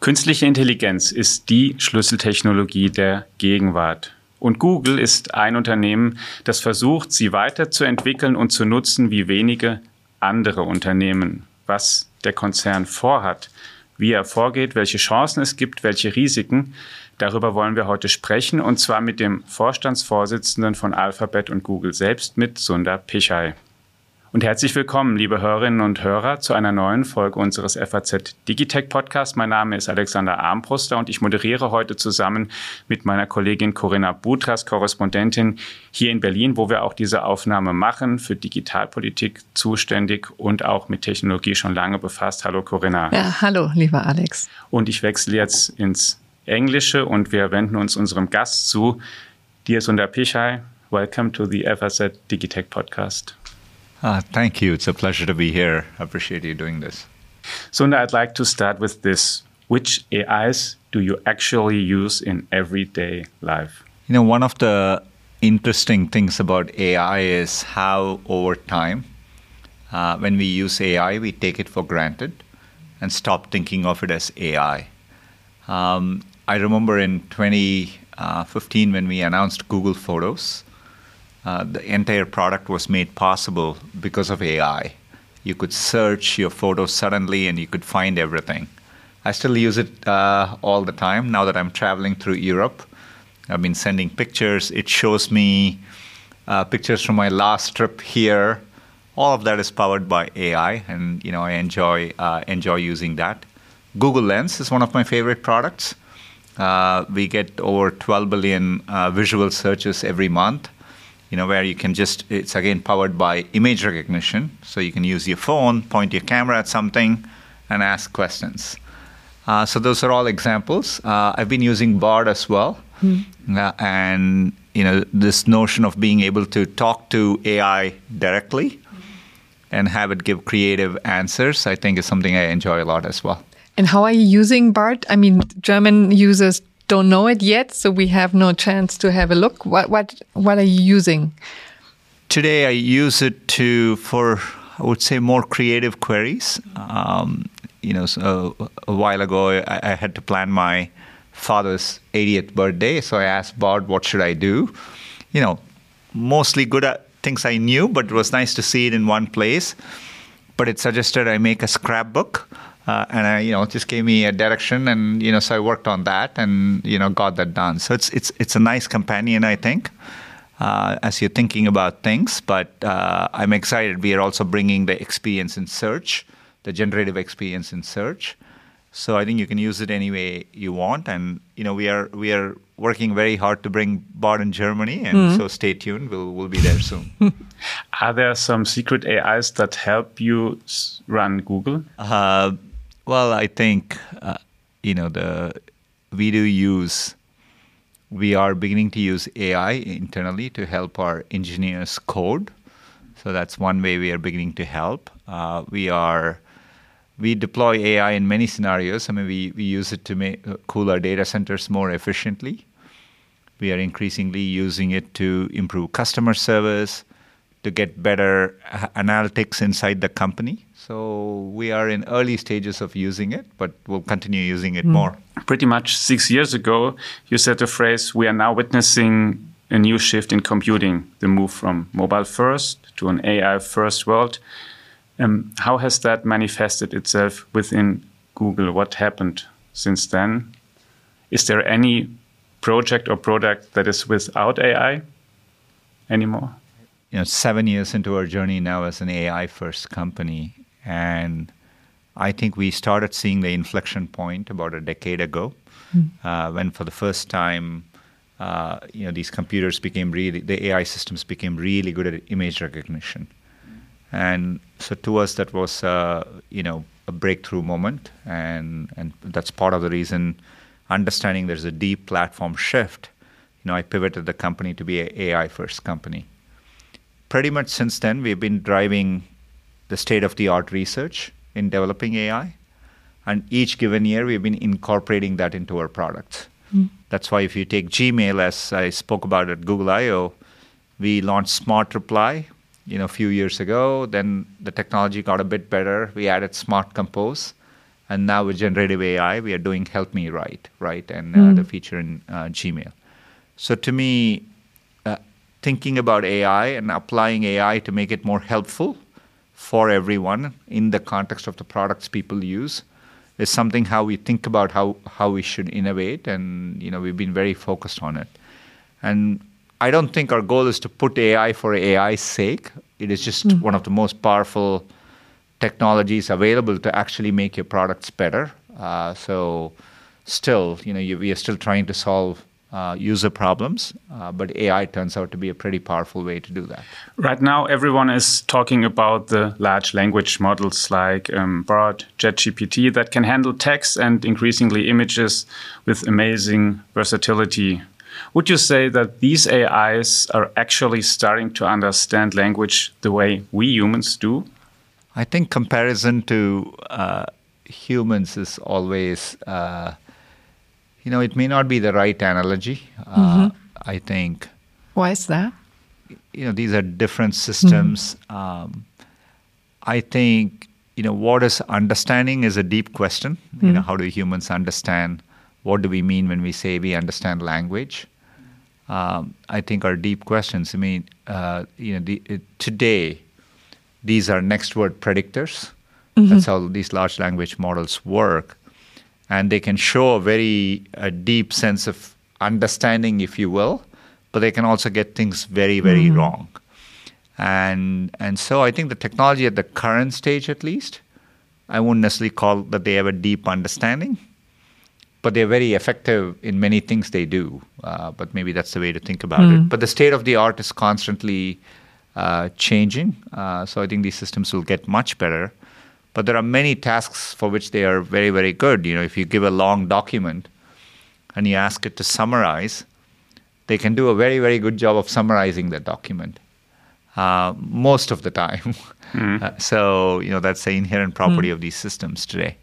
Künstliche Intelligenz ist die Schlüsseltechnologie der Gegenwart. Und Google ist ein Unternehmen, das versucht, sie weiterzuentwickeln und zu nutzen wie wenige andere Unternehmen. Was der Konzern vorhat, wie er vorgeht, welche Chancen es gibt, welche Risiken, darüber wollen wir heute sprechen und zwar mit dem Vorstandsvorsitzenden von Alphabet und Google selbst, mit Sundar Pichai. Und herzlich willkommen, liebe Hörerinnen und Hörer, zu einer neuen Folge unseres FAZ Digitech Podcasts. Mein Name ist Alexander Armbruster und ich moderiere heute zusammen mit meiner Kollegin Corinna Butras, Korrespondentin hier in Berlin, wo wir auch diese Aufnahme machen, für Digitalpolitik zuständig und auch mit Technologie schon lange befasst. Hallo Corinna. Ja, hallo, lieber Alex. Und ich wechsle jetzt ins Englische und wir wenden uns unserem Gast zu. Dear Sundar Pichai, welcome to the FAZ Digitech Podcast. Uh, thank you. It's a pleasure to be here. I appreciate you doing this. Sundar, I'd like to start with this. Which AIs do you actually use in everyday life? You know, one of the interesting things about AI is how over time, uh, when we use AI, we take it for granted and stop thinking of it as AI. Um, I remember in 2015 when we announced Google Photos, uh, the entire product was made possible because of AI. You could search your photos suddenly and you could find everything. I still use it uh, all the time now that I'm traveling through Europe. I've been sending pictures. It shows me uh, pictures from my last trip here. All of that is powered by AI, and you know I enjoy uh, enjoy using that. Google Lens is one of my favorite products. Uh, we get over 12 billion visual searches every month you know, where you can just, it's again powered by image recognition. So you can use your phone, point your camera at something, and ask questions. Uh, so those are all examples. Uh, I've been using Bard as well. Mm. Uh, and, you know, this notion of being able to talk to AI directly and have it give creative answers, I think is something I enjoy a lot as well. And how are you using Bard? I mean, German users don't know it yet, so we have no chance to have a look. What what what are you using? Today, I use it to for I would say more creative queries. Um, you know, so a while ago, I, I, had to plan my father's 80th birthday, so I asked Bard, "What should I do?" You know, mostly good things I knew, but it was nice to see it in one place. But it suggested I make a scrapbook uh, and I, you know, just gave me a direction, and you know, so I worked on that, and you know, got that done. So it's it's it's a nice companion, I think, uh, as you're thinking about things. But uh, I'm excited. We are also bringing the experience in search, the generative experience in search. So I think you can use it any way you want, and you know, we are we are working very hard to bring Bard in Germany, and mm-hmm. so stay tuned. We'll we'll be there soon. are there some secret AIs that help you run Google? Uh, well, I think uh, you know the we do use we are beginning to use AI internally to help our engineers code. So that's one way we are beginning to help. Uh, we are we deploy AI in many scenarios. I mean, we, we use it to make, uh, cool our data centers more efficiently. We are increasingly using it to improve customer service, to get better analytics inside the company. So we are in early stages of using it, but we'll continue using it mm. more. Pretty much six years ago, you said the phrase, we are now witnessing a new shift in computing, the move from mobile first to an AI first world. Um, how has that manifested itself within Google? What happened since then? Is there any project or product that is without AI anymore? You know, seven years into our journey now as an AI first company, and I think we started seeing the inflection point about a decade ago, mm. uh, when for the first time, uh, you know, these computers became really, the AI systems became really good at image recognition. And so to us, that was, uh, you know, a breakthrough moment. And, and that's part of the reason, understanding there's a deep platform shift, you know, I pivoted the company to be an AI first company. Pretty much since then, we've been driving the state of the art research in developing AI. And each given year, we've been incorporating that into our products. Mm. That's why if you take Gmail, as I spoke about at Google I/O, we launched Smart Reply you know, a few years ago. Then the technology got a bit better. We added Smart Compose, and now with generative AI, we are doing Help Me Write, right, and uh, the feature in uh, Gmail. So to me, thinking about AI and applying AI to make it more helpful for everyone in the context of the products people use is something how we think about how, how we should innovate and you know we've been very focused on it. And i don't think our goal is to put ai for ai's sake. It is just one of the most powerful technologies available to actually make your products better. Uh, so still you know you, we are still trying to solve uh, user problems, uh, but AI turns out to be a pretty powerful way to do that. Right now, everyone is talking about the large language models like um, Bard, ChatGPT that can handle text and increasingly images with amazing versatility. Would you say that these AIs are actually starting to understand language the way we humans do? I think comparison to uh, humans is always uh, you know, it may not be the right analogy. Uh, I think, Why is that? you know, these are different systems. Um, I think, you know, what is understanding is a deep question. You know, how do humans understand? What do we mean when we say we understand language? Um, I think are deep questions. I mean, uh, you know, the, it, today, these are next word predictors. That's how these large language models work and they can show a very a deep sense of understanding, if you will, but they can also get things very, very wrong. And and so I think the technology at the current stage, at least, I wouldn't necessarily call that they have a deep understanding, but they're very effective in many things they do. Uh, but maybe that's the way to think about it. But the state of the art is constantly uh, changing. Uh, so I think these systems will get much better. But there are many tasks for which they are very, very good. You know, if you give a long document and you ask it to summarize, they can do a very, very good job of summarizing that document uh, most of the time. Uh, so, you know, that's the inherent property of these systems today.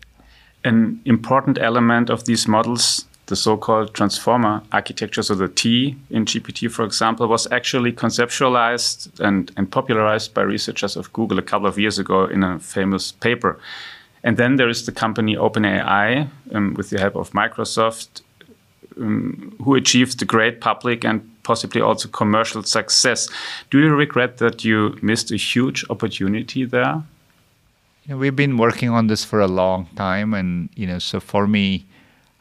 An important element of these models, the so called transformer architecture, so the T in GPT, for example, was actually conceptualized and, and popularized by researchers of Google a couple of years ago in a famous paper. And then there is the company OpenAI, um, with the help of Microsoft, um, who achieved the great public and possibly also commercial success. Do you regret that you missed a huge opportunity there? You know, we've been working on this for a long time, and you know, so for me,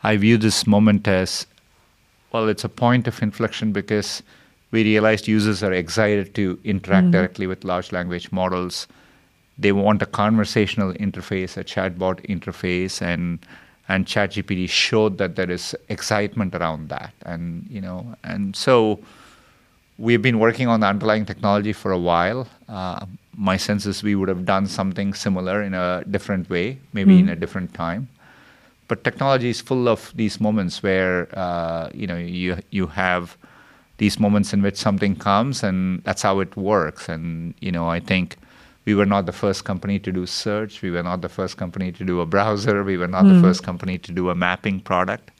I view this moment as well. It's a point of inflection because we realized users are excited to interact directly with large language models. They want a conversational interface, a chatbot interface, and and ChatGPT showed that there is excitement around that, and you know, and so we've been working on the underlying technology for a while. Uh, my sense is we would have done something similar in a different way, maybe in a different time. But technology is full of these moments where uh, you know you you have these moments in which something comes, and that's how it works. And you know, I think we were not the first company to do search. We were not the first company to do a browser. We were not the first company to do a mapping product.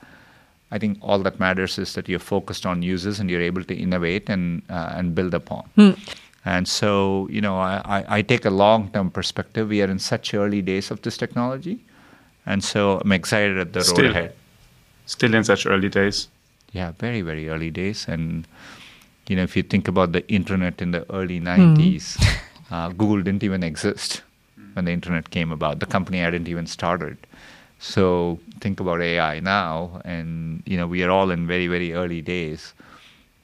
I think all that matters is that you're focused on users and you're able to innovate and uh, and build upon. And so, you know, I, I, I take a long term perspective. We are in such early days of this technology. And so I'm excited at the road Still. ahead. Still in such early days. Yeah, very, very early days. And, you know, if you think about the internet in the early 90s, uh, Google didn't even exist when the internet came about. The company hadn't even started. So think about AI now, and, you know, we are all in very, very early days.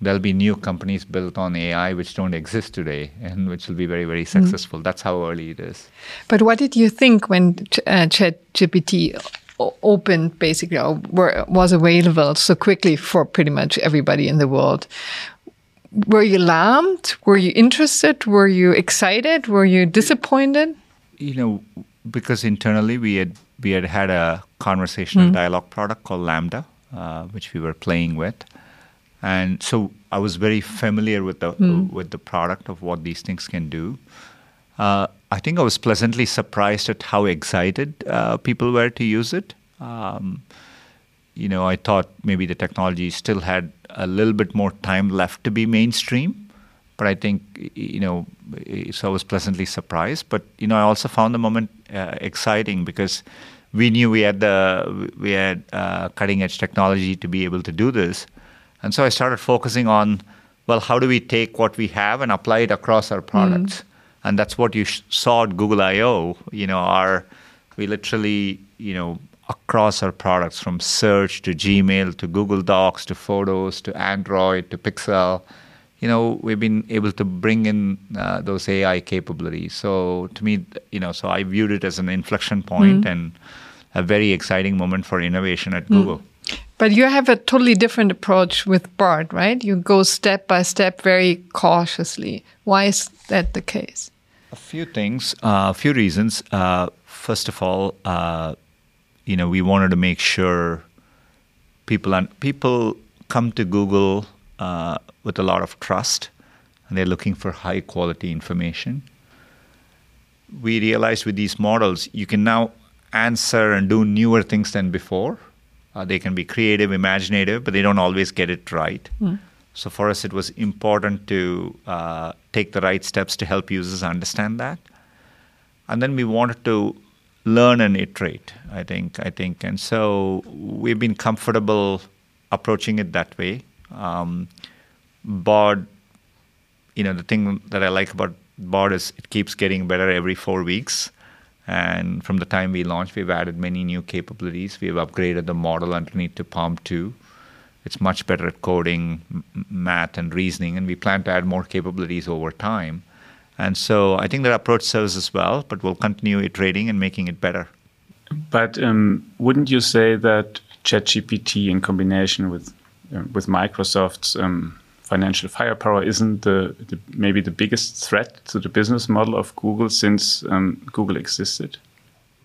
There'll be new companies built on AI which don't exist today and which will be very, very successful. That's how early it is. But what did you think when uh, ChatGPT opened, basically, or were, was available so quickly for pretty much everybody in the world? Were you alarmed? Were you interested? Were you excited? Were you disappointed? you know, because internally we had we had had a conversational dialogue product called LaMDA, uh, which we were playing with, and so I was very familiar with the with the product of what these things can do. Uh, I think I was pleasantly surprised at how excited uh, people were to use it. Um, you know, I thought maybe the technology still had a little bit more time left to be mainstream, but I think you know, so I was pleasantly surprised. But you know, I also found the moment uh, exciting because we knew we had the we had uh, cutting edge technology to be able to do this, and so I started focusing on, well, how do we take what we have and apply it across our products, mm. and that's what you sh- saw at Google I/O. You know, our we literally you know across our products from search to Gmail to Google Docs to Photos to Android to Pixel. You know, we've been able to bring in uh, those AI capabilities. So to me, you know, so I viewed it as an inflection point mm. and a very exciting moment for innovation at mm. Google. But you have a totally different approach with Bard, right? You go step by step very cautiously. Why is that the case? A few things, uh, a uh, few reasons. Uh, first of all, uh, you know, we wanted to make sure people and people come to Google uh, with a lot of trust, and they're looking for high quality information. We realized with these models, you can now answer and do newer things than before. Uh, they can be creative, imaginative, but they don't always get it right. Mm. So for us, it was important to uh, take the right steps to help users understand that. And then we wanted to learn and iterate. I think. I think, and so we've been comfortable approaching it that way. Um, Bard, you know, the thing that I like about Bard is it keeps getting better every four weeks. And from the time we launched, we've added many new capabilities. We've upgraded the model underneath to PaLM 2. It's much better at coding, math, and reasoning, and we plan to add more capabilities over time. And so I think that approach serves us well, but we'll continue iterating and making it better. But um, wouldn't you say that ChatGPT, in combination with uh, with Microsoft's um, financial firepower, isn't the, the, maybe the biggest threat to the business model of Google since um, Google existed?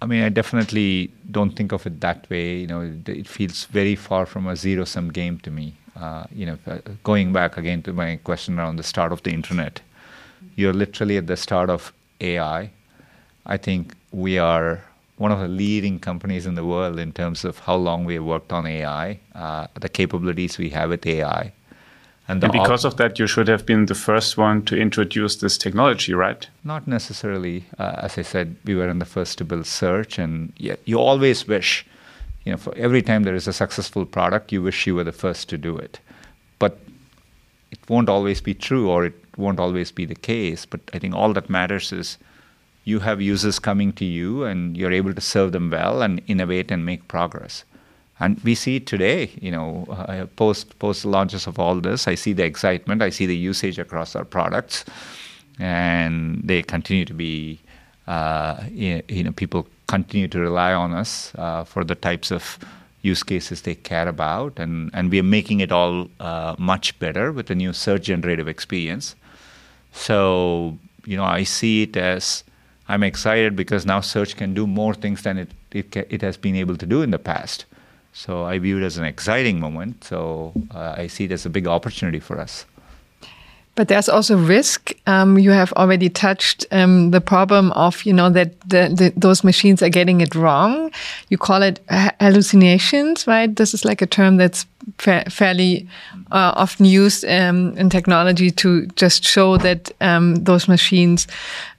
I mean, I definitely don't think of it that way. You know, it, it feels very far from a zero-sum game to me. Uh, you know, uh, going back again to my question around the start of the internet, you're literally at the start of AI. I think we are one of the leading companies in the world in terms of how long we have worked on AI, uh, the capabilities we have with AI. And, and because of that, you should have been the first one to introduce this technology, right? Not necessarily. Uh, as I said, we were in the first to build search, and yet you always wish, you know, for every time there is a successful product, you wish you were the first to do it. But it won't always be true, or it won't always be the case. But I think all that matters is you have users coming to you and you're able to serve them well and innovate and make progress. And we see today, you know, uh, post post launches of all this. I see the excitement, I see the usage across our products, and they continue to be, uh, you know, people continue to rely on us uh, for the types of use cases they care about, and and we are making it all uh, much better with the new search generative experience. So, you know, I see it as I'm excited because now search can do more things than it, it, it has been able to do in the past. So I view it as an exciting moment. So uh, I see it as a big opportunity for us. But there's also risk. Um, you have already touched um, the problem of, you know, that the, the, those machines are getting it wrong. You call it hallucinations, right? This is like a term that's fa fairly uh, often used um, in technology to just show that um, those machines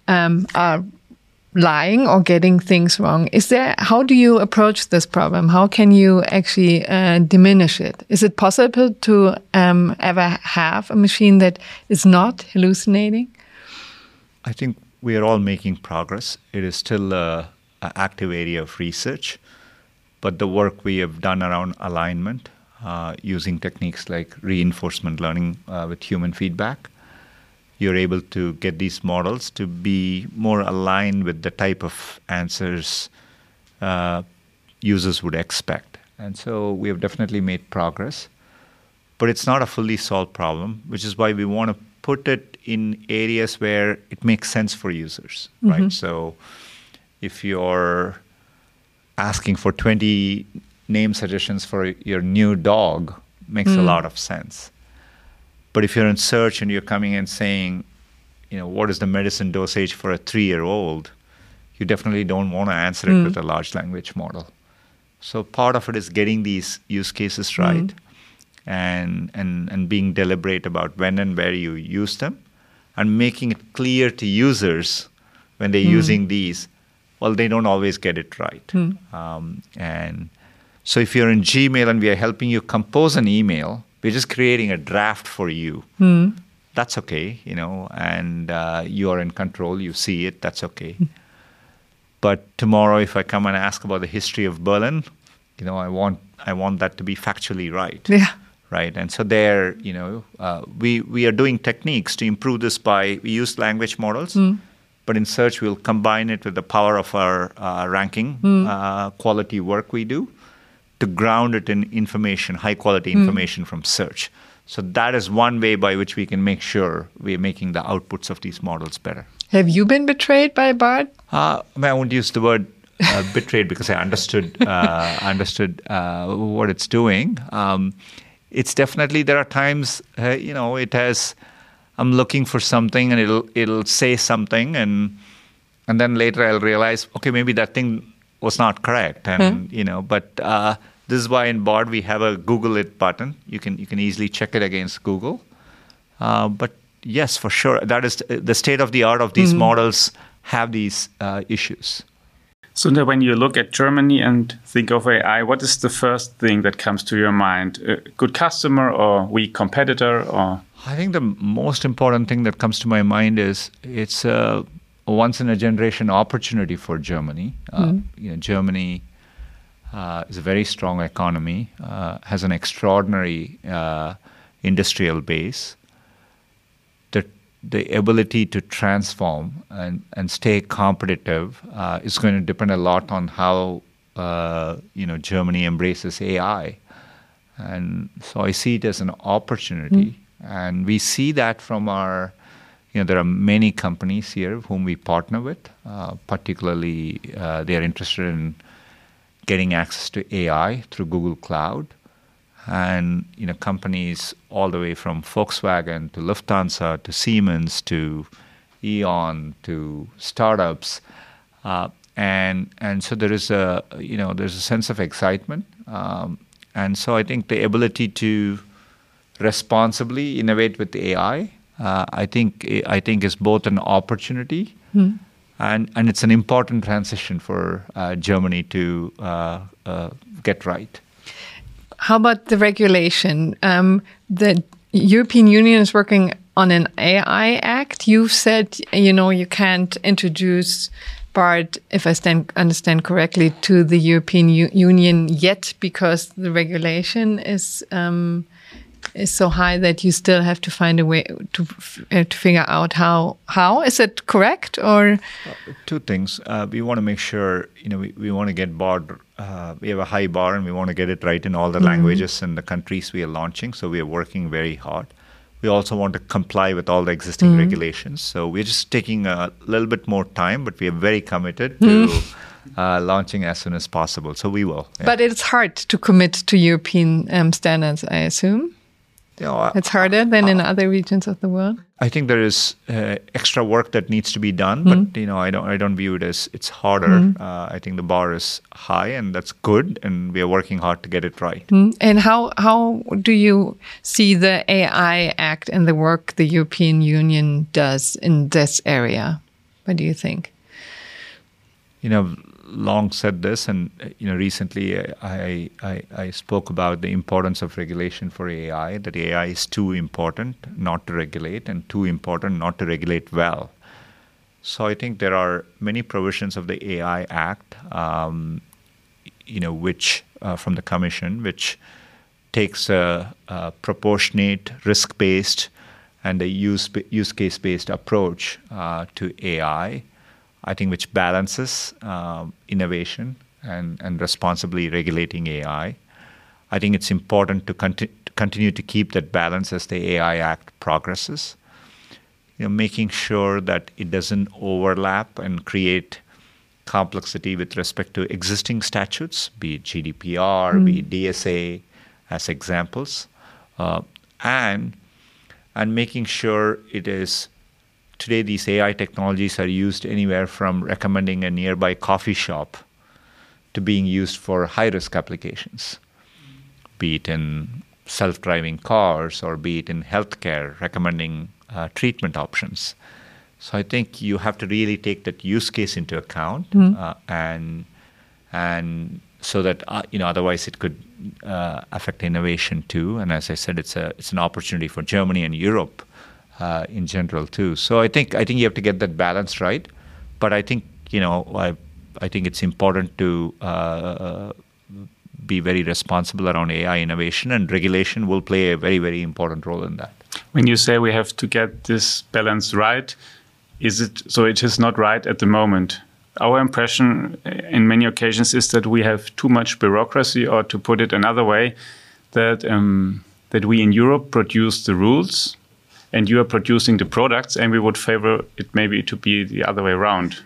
um, are lying or getting things wrong. Is there, how do you approach this problem? How can you actually uh, diminish it? Is it possible to um, ever have a machine that is not hallucinating? I think we are all making progress. It is still an active area of research, but the work we have done around alignment uh, using techniques like reinforcement learning uh, with human feedback you're able to get these models to be more aligned with the type of answers uh, users would expect. And so we have definitely made progress, but it's not a fully solved problem, which is why we want to put it in areas where it makes sense for users, mm-hmm. right? So if you're asking for 20 name suggestions for your new dog, makes mm. a lot of sense. But if you're in search and you're coming and saying, you know, what is the medicine dosage for a three year old, you definitely don't want to answer it mm. with a large language model. So part of it is getting these use cases hmm. right mm. and, and, and being deliberate about when and where you use them. and making it clear to users when they're using these, well, they don't always get it right. Um, and so if you're in Gmail and we are helping you compose an email, we're just creating a draft for you. That's okay, you know, and uh, you are in control. You see it. That's okay. But tomorrow, if I come and ask about the history of Berlin, you know, I want I want that to be factually right Yeah. right? And so there, you know, uh, we we are doing techniques to improve this by we use language models, but in search we'll combine it with the power of our uh, ranking uh, quality work we do to ground it in information, high quality information from search. So that is one way by which we can make sure we are making the outputs of these models better. Have you been betrayed by Bard? Uh, I won't use the word uh, betrayed because I understood uh, understood uh, what it's doing. Um, it's definitely there are times uh, you know it has. I'm looking for something and it'll it'll say something and and then later I'll realize okay maybe that thing was not correct and you know but uh, this is why in Bard we have a Google it button. You can you can easily check it against Google. Uh, but yes, for sure, that is the state of the art of these models have these uh, issues. Sundar, when you look at Germany and think of AI, what is the first thing that comes to your mind? A good customer or weak competitor or I think the most important thing that comes to my mind is it's a once in a generation opportunity for Germany. Uh, you know, Germany uh, is a very strong economy, uh, has an extraordinary uh, industrial base. The, the ability to transform and, and stay competitive uh, is going to depend a lot on how uh, you know Germany embraces AI. And so I see it as an opportunity. And we see that from our, you know, there are many companies here whom we partner with, uh, particularly uh, they are interested in getting access to AI through Google Cloud. And, you know, companies all the way from Volkswagen to Lufthansa to Siemens to E.ON to startups. Uh, and, and so there is a, you know, there's a sense of excitement. Um, and so I think the ability to responsibly innovate with AI, uh, I think I think is both an opportunity and and it's an important transition for uh, Germany to uh, uh, get right. How about the regulation? Um, the European Union is working on an AI Act. You've said, you know, you can't introduce Bard, if I stand, understand correctly, to the European U- Union yet because the regulation is um, is so high that you still have to find a way to uh, to figure out how how is it correct or Two things. Uh, we want to make sure, you know, we, we want to get bar. Uh, we have a high bar, and we want to get it right in all the languages and the countries we are launching. So we are working very hard. We also want to comply with all the existing regulations. So we're just taking a little bit more time, but we are very committed to uh, launching as soon as possible. So we will. yeah. but it's hard to commit to European um, standards, I assume. You know, It's harder than in other regions of the world. I think there is uh, extra work that needs to be done, but you know, I don't, I don't view it as it's harder. Uh, I think the bar is high, and that's good, and we are working hard to get it right. And how how do you see the AI Act and the work the European Union does in this area? What do you think? You know, long said this, and you know, recently uh, I, I I spoke about the importance of regulation for AI. That AI is too important not to regulate, and too important not to regulate well. So I think there are many provisions of the AI Act, um, you know, which uh, from the Commission, which takes a, a proportionate, risk-based, and a use use case-based approach uh, to AI. I think which balances um, innovation and, and responsibly regulating AI. I think it's important to, conti- to continue to keep that balance as the AI Act progresses. You know, making sure that it doesn't overlap and create complexity with respect to existing statutes, be it GDPR, be it DSA, as examples, uh, and and making sure it is today these AI technologies are used anywhere from recommending a nearby coffee shop to being used for high risk applications, be it in self driving cars or be it in healthcare, recommending uh, treatment options. So I think you have to really take that use case into account, uh, and and so that uh, you know otherwise it could uh, affect innovation too. And as I said, it's a it's an opportunity for Germany and Europe uh, in general too. So I think I think you have to get that balance right. But I think you know I I think it's important to uh, be very responsible around AI innovation, and regulation will play a very very important role in that. When you say we have to get this balance right, is it so? It is not right at the moment. Our impression, in many occasions, is that we have too much bureaucracy, or to put it another way, that um, that we in Europe produce the rules, and you are producing the products, and we would favor it maybe to be the other way around,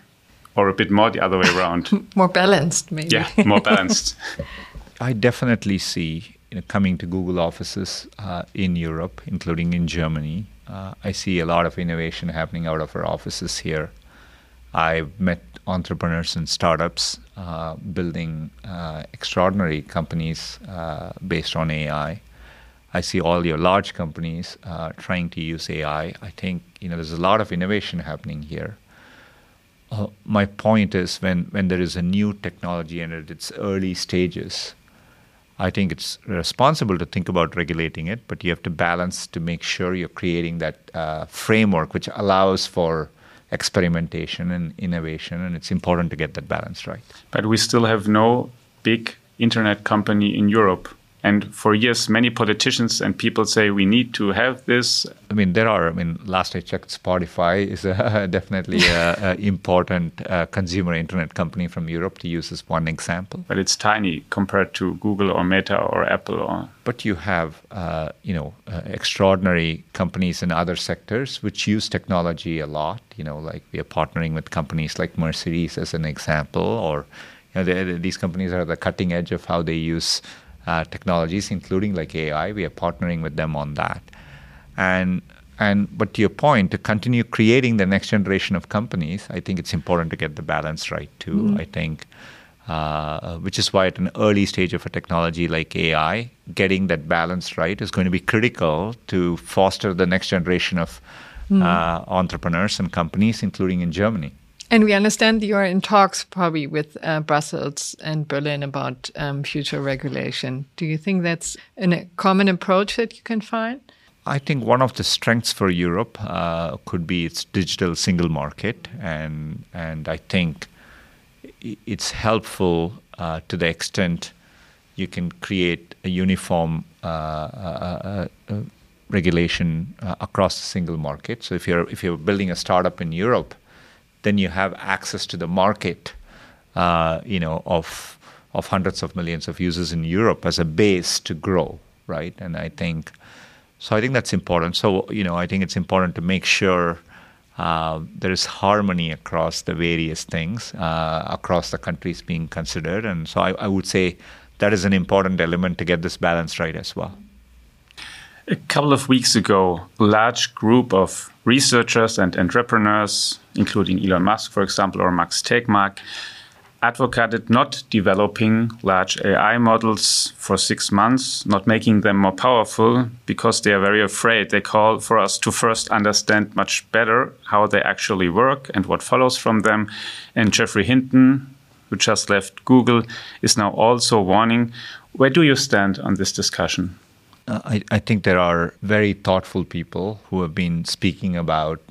or a bit more the other way around. more balanced, maybe. Yeah, more balanced. I definitely see you know, coming to Google offices uh, in Europe, including in Germany. Uh, I see a lot of innovation happening out of our offices here. I've met entrepreneurs and startups uh, building uh, extraordinary companies uh, based on AI. I see all your large companies uh, trying to use AI. I think you know there's a lot of innovation happening here. my point is when when there is a new technology and at its early stages, I think it's responsible to think about regulating it, but you have to balance to make sure you're creating that uh, framework which allows for experimentation and innovation, and it's important to get that balance right. But we still have no big internet company in Europe and for years, many politicians and people say we need to have this. I mean, there are. I mean, last I checked, Spotify is a, definitely an important uh, consumer internet company from Europe, to use as one example. But it's tiny compared to Google or Meta or Apple. Or but you have, uh, you know, uh, extraordinary companies in other sectors which use technology a lot. You know, like we are partnering with companies like Mercedes as an example, or you know, these companies are the cutting edge of how they use uh, technologies, including like AI. We are partnering with them on that. And and but to your point, to continue creating the next generation of companies, I think it's important to get the balance right too. Mm-hmm. I think. Uh, which is why at an early stage of a technology like AI, getting that balance right is going to be critical to foster the next generation of mm. uh, entrepreneurs and companies, including in Germany. And we understand you are in talks probably with uh, Brussels and Berlin about um, future regulation. Do you think that's a common approach that you can find? I think one of the strengths for Europe uh, could be its digital single market, and and I think it's helpful uh, to the extent you can create a uniform uh, uh, uh, regulation across the single market. So if you're if you're building a startup in Europe, then you have access to the market, uh, you know, of of hundreds of millions of users in Europe as a base to grow, right? And I think so. I think that's important. So you know, I think it's important to make sure. Uh, there is harmony across the various things, uh, across the countries being considered. And so I, I would say that is an important element to get this balance right as well. A couple of weeks ago, a large group of researchers and entrepreneurs, including Elon Musk, for example, or Max Tegmark, advocated not developing large AI models for six months, not making them more powerful, because they are very afraid. They call for us to first understand much better how they actually work and what follows from them. And Geoffrey Hinton, who just left Google, is now also warning. Where do you stand on this discussion? I, I, think there are very thoughtful people who have been speaking about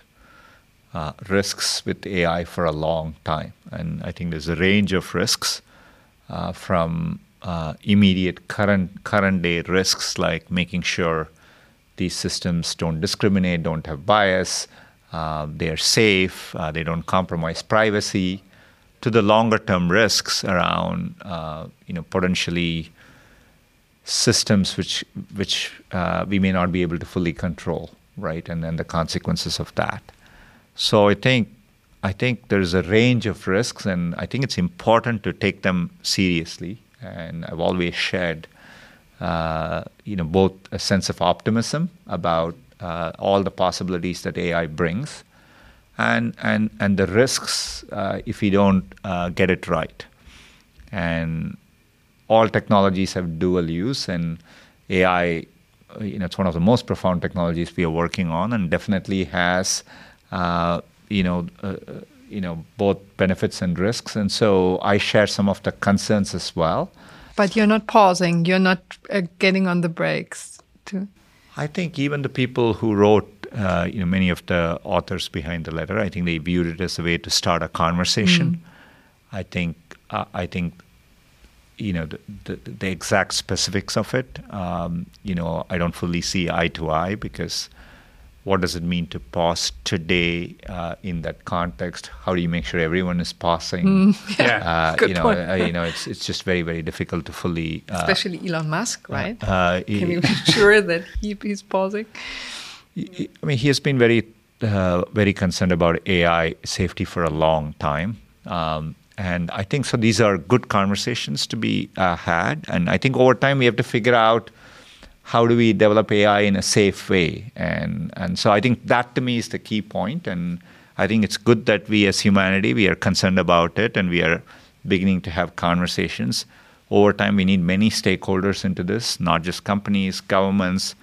uh, risks with AI for a long time. And I think there's a range of risks uh, from uh, immediate current, current day risks like making sure these systems don't discriminate, don't have bias, uh, they are safe, uh, they don't compromise privacy, to the longer term risks around you know, potentially systems which which uh, we may not be able to fully control, right? And then the consequences of that. So I think I think there's a range of risks, and I think it's important to take them seriously. And I've always shared, uh, you know, both a sense of optimism about uh, all the possibilities that AI brings, and and and the risks uh, if we don't uh, get it right. And all technologies have dual use, and AI you know, it's one of the most profound technologies we are working on, and definitely has, uh, you know, uh, you know, both benefits and risks. And so I share some of the concerns as well. But you're not pausing. You're not uh, getting on the brakes. Too. I think even the people who wrote, uh, you know, many of the authors behind the letter, I think they viewed it as a way to start a conversation. Mm. I think, uh, I think you know the, the, the, exact specifics of it. Um, you know, I don't fully see eye to eye because what does it mean to pause today uh, in that context? How do you make sure everyone is pausing? Mm, yeah, uh, Good you know, uh, you know, it's it's just very very difficult to fully. Uh, Especially Elon Musk, uh, right? Uh, Can you be sure that he, he's pausing? I mean, he has been very very concerned about AI safety for a long time. Um, and I think so. These are good conversations to be uh, had, and I think over time we have to figure out how do we develop AI in a safe way, and and so I think that to me is the key point. and I think it's good that we as humanity we are concerned about it, and we are beginning to have conversations. Over time, we need many stakeholders into this, not just companies, governments,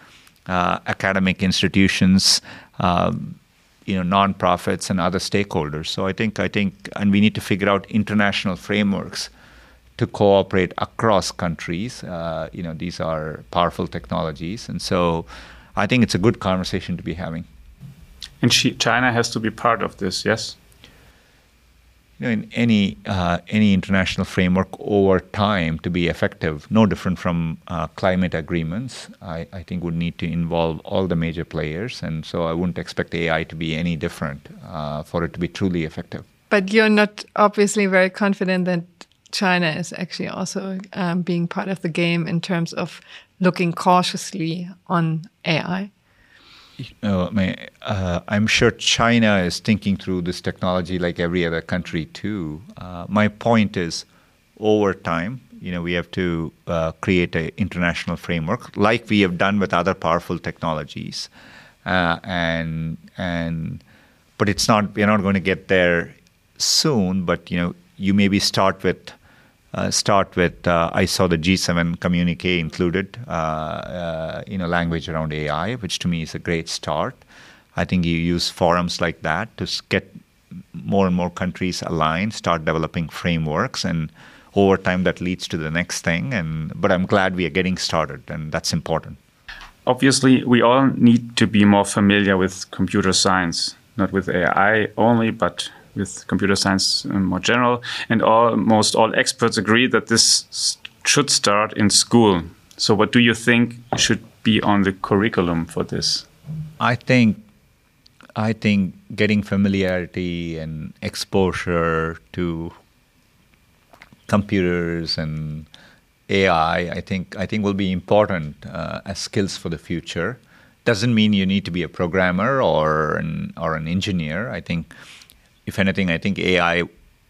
uh, academic institutions. Um, you know nonprofits and other stakeholders. So I think I think and we need to figure out international frameworks to cooperate across countries. Uh, you know these are powerful technologies, and so I think it's a good conversation to be having. And China has to be part of this, yes you know, in any uh, any international framework over time to be effective, no different from uh, climate agreements, I, I, think would need to involve all the major players, and so I wouldn't expect AI to be any different uh, for it to be truly effective. But you're not obviously very confident that China is actually also um, being part of the game in terms of looking cautiously on AI uh, uh, I'm sure China is thinking through this technology like every other country too. Uh, my point is, over time, you know, we have to uh, create an international framework like we have done with other powerful technologies, uh, and and but it's not we're not going to get there soon. But you know, you maybe start with uh, start with uh, I saw the G7 communique included, uh, uh, you know, language around AI, which to me is a great start. I think you use forums like that to get more and more countries aligned, start developing frameworks, and over time that leads to the next thing. And but I'm glad we are getting started, and that's important. Obviously, we all need to be more familiar with computer science, not with AI only, but with computer science in more general, and almost all experts agree that this should start in school. So, what do you think should be on the curriculum for this? I think, I think getting familiarity and exposure to computers and AI, I think, I think will be important uh, as skills for the future. Doesn't mean you need to be a programmer or an or an engineer. I think if anything, I think AI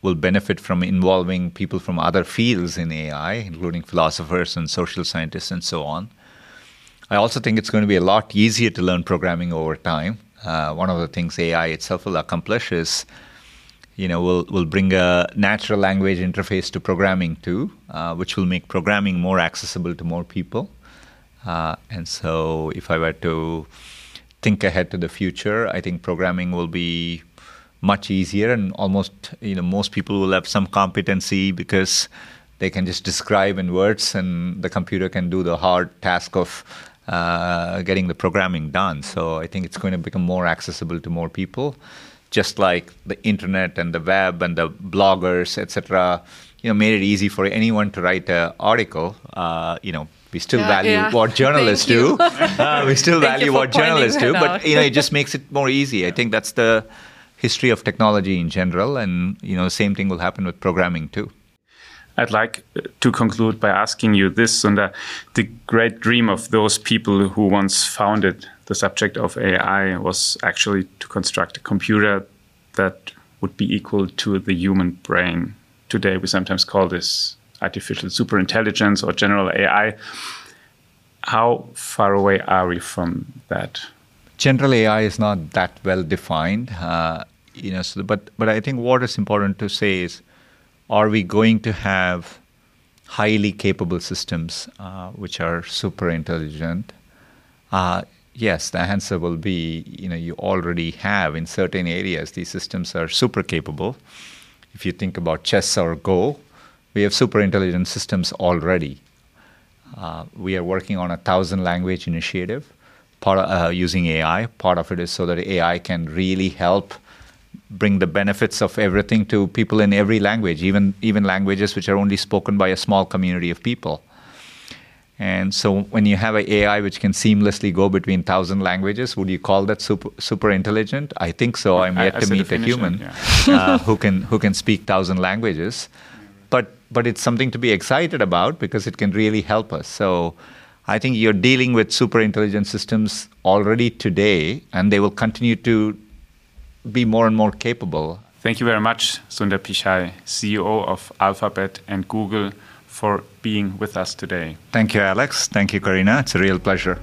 will benefit from involving people from other fields in AI, including philosophers and social scientists and so on. I also think it's going to be a lot easier to learn programming over time. Uh, one of the things AI itself will accomplish is, you know, will will bring a natural language interface to programming too, uh, which will make programming more accessible to more people. Uh, and so, if I were to think ahead to the future, I think programming will be much easier and almost you know most people will have some competency because they can just describe in words and the computer can do the hard task of uh, getting the programming done. So i think it's going to become more accessible to more people. Just like the internet and the web and the bloggers etc you know made it easy for anyone to write an article uh, you know we still yeah, value yeah. what journalists do. uh, we still value what journalists do but you know it just makes it more easy. I think that's the history of technology in general, and you know, the same thing will happen with programming too. I'd like uh, to conclude by asking you this, Sundar. The great dream of those people who once founded the subject of AI was actually to construct a computer that would be equal to the human brain. Today, we sometimes call this artificial superintelligence or general AI. How far away are we from that? General AI is not that well defined. Uh, you know, so, but but I think what is important to say is, are we going to have highly capable systems uh, which are super intelligent, Uh, yes, the answer will be you know you already have in certain areas these systems are super capable. If you think about chess or Go, we have super intelligent systems already. Uh, we are working on a thousand language initiative, part of, uh, using AI. Part of it is so that AI can really help bring the benefits of everything to people in every language, even even languages which are only spoken by a small community of people. And so, when you have an AI which can seamlessly go between thousand languages, would you call that super, super intelligent? I think so. I'm yet As to meet a human definition, uh, who can who can speak thousand languages, but but it's something to be excited about because it can really help us. So, I think you're dealing with super intelligent systems already today, and they will continue to be more and more capable. Thank you very much, Sundar Pichai, CEO of Alphabet and Google, for being with us today. Thank you, Alex. Thank you, Corinna. It's a real pleasure.